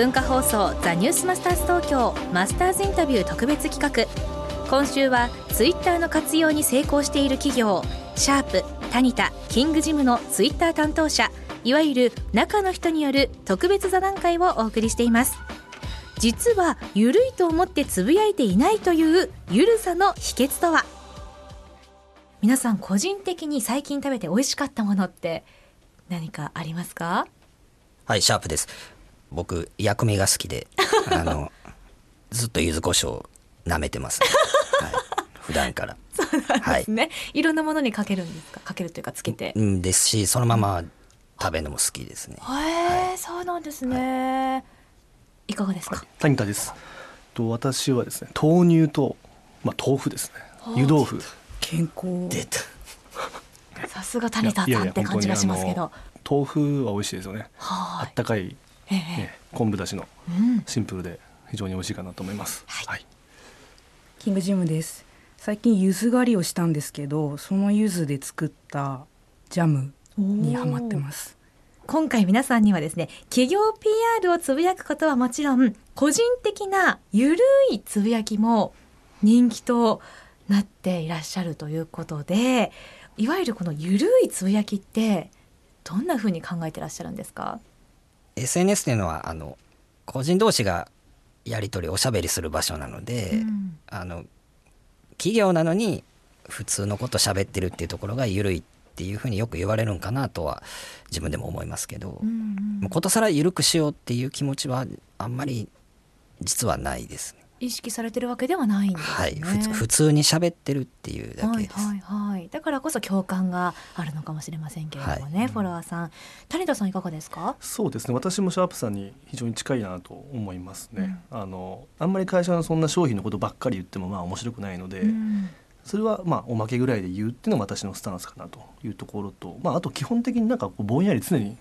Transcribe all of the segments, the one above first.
文化放送ザニュースマスターズ東京マスターズインタビュー特別企画。今週はツイッターの活用に成功している企業シャープタニタキングジムのツイッター担当者いわゆる中の人による特別座談会をお送りしています。実はゆるいと思ってつぶやいていないというゆるさの秘訣とは？皆さん個人的に最近食べて美味しかったものって何かありますか？はいシャープです。僕薬味が好きで あのずっと柚子胡椒舐めてます、ね。はい、普段から。そうなんですね、い、ろんなものにかけるんですか？かけるというかつけて。うんですしそのまま食べるのも好きですね。へえ、そうなんですね、い、かがですか、谷田です。と私はですね豆乳と、まあ、豆腐ですね。湯豆腐。健康。出た。さすが谷田さんって感じがしますけど。豆腐は美味しいですよね。はあったかい、ええ。ね、昆布だしのうん。シンプルで非常に美味しいかなと思います。はい、キングジムです。最近柚子狩りをしたんですけどその柚子で作ったジャムにハマってます。今回皆さんにはですね企業 PR をつぶやくことはもちろん個人的なゆるいつぶやきも人気となっていらっしゃるということでいわゆるこのゆるいつぶやきってどんな風に考えてらっしゃるんですか？SNS っていうのはあの個人同士がやり取りおしゃべりする場所なので、うん。あの企業なのに普通のこと喋ってるっていうところが緩いっていうふうによく言われるんかなとは自分でも思いますけど、うん。もうことさら緩くしようっていう気持ちはあんまり実はないですね。意識されてるわけではないんですね。はい、普通に喋ってるっていうだけです。はいはいはい。だからこそ共感があるのかもしれませんけれどもね、フォロワーさん。谷田さんいかがですか？そうですね私もシャープさんに非常に近いなと思いますね、あのあんまり会社のそんな商品のことばっかり言ってもまあ面白くないので、うんそれはまあおまけぐらいで言うっていうのが私のスタンスかなというところと、まあ、あと基本的になんかこうぼんやり常に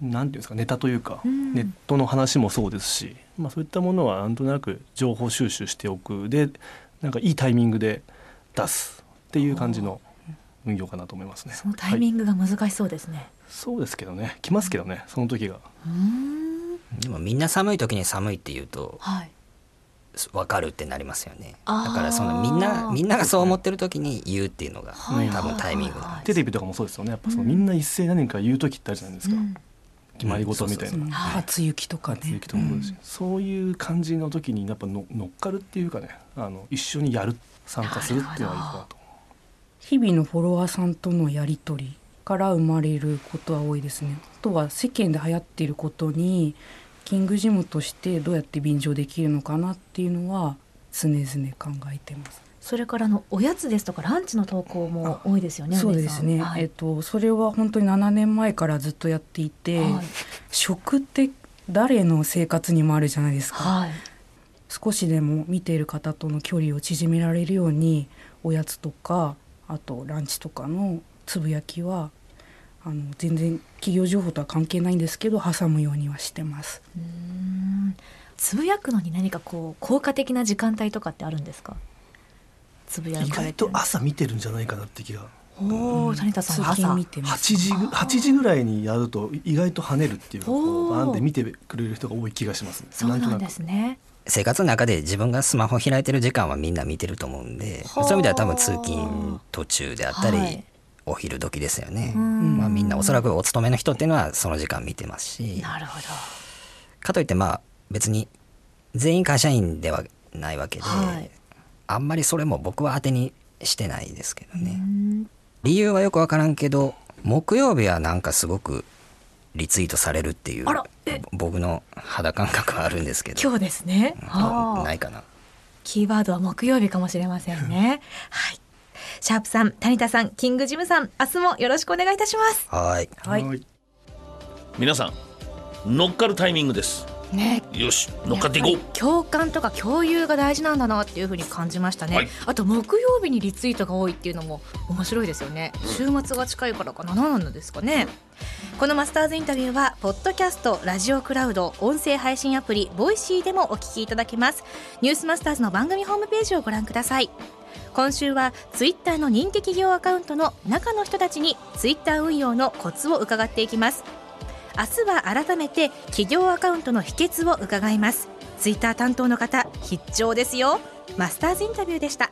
なんていうんですかネタというか、うん。ネットの話もそうですし、まあ、そういったものはなんとなく情報収集しておくでなんかいいタイミングで出すっていう感じの運用かなと思いますね。そのタイミングが難しそうですね。そうですけどね。来ますけどねその時が。うーん。でもみんな寒い時に寒いって言うとはい。分かるってなりますよね。だからそのみんなみんながそう思ってる時に言うっていうのがはい。多分タイミングテレビとかもそうですよね。やっぱそのみんな一斉に何か言う時ってあるじゃないですか、うん決まり事みたいな。初雪とかね。初雪とかもそうですしそういう感じの時にやっぱの乗っかるっていうかねあの一緒にやる参加するっていうのがいいかなと。日々のフォロワーさんとのやり取りから生まれることは多いですね。あとは世間で流行っていることにキングジムとしてどうやって便乗できるのかなっていうのは常々考えてますそれからあのおやつですとかランチの投稿も多いですよね。そうですね、はいえっとそれは本当に7年前からずっとやっていて、はい食って誰の生活にもあるじゃないですか、はい。少しでも見ている方との距離を縮められるようにおやつとかあとランチとかのつぶやきはあの全然企業情報とは関係ないんですけど挟むようにはしてます。うーんつぶやくのに何かこう効果的な時間帯とかってあるんですか？つぶや意外と朝見てるんじゃないかなって気が。おお、谷田さんは？朝見てます。8時ぐ8時ぐらいにやると意外と跳ねるっていうかこうバーンって見てくれる人が多い気がします。ね。そうなんですね。生活の中で自分がスマホ開いてる時間はみんな見てると思うんではあ。そういう意味では多分通勤途中であったり、はい。お昼時ですよね、うん。まあ、みんなおそらくお勤めの人っていうのはその時間見てますし。なるほど。かといってまあ別に全員会社員ではないわけで、はい。あんまりそれも僕は当てにしてないですけどうね、ん。理由はよくわからんけど木曜日はなんかすごくリツイートされるっていう僕の肌感覚はあるんですけど。今日ですね。はあ。ないかな。キーワードは木曜日かもしれませんね。はい。シャープさん、谷田さん、キングジムさん、明日もよろしくお願いいたします。はいはい。はい。皆さん乗っかるタイミングですね。よし乗っかっていこう。共感とか共有が大事なんだなっていうふうに感じましたね、はい。あと木曜日にリツイートが多いっていうのも面白いですよね。週末が近いからかな何なんですかね。このマスターズインタビューはポッドキャストラジオクラウド音声配信アプリ Voicy でもお聞きいただけます。ニュースマスターズの番組ホームページをご覧ください。今週はツイッターの人気企業アカウントの中の人たちにツイッター運用のコツを伺っていきます明日は改めて企業アカウントの秘訣を伺います。ツイッター担当の方必聴ですよ。マスターズインタビューでした。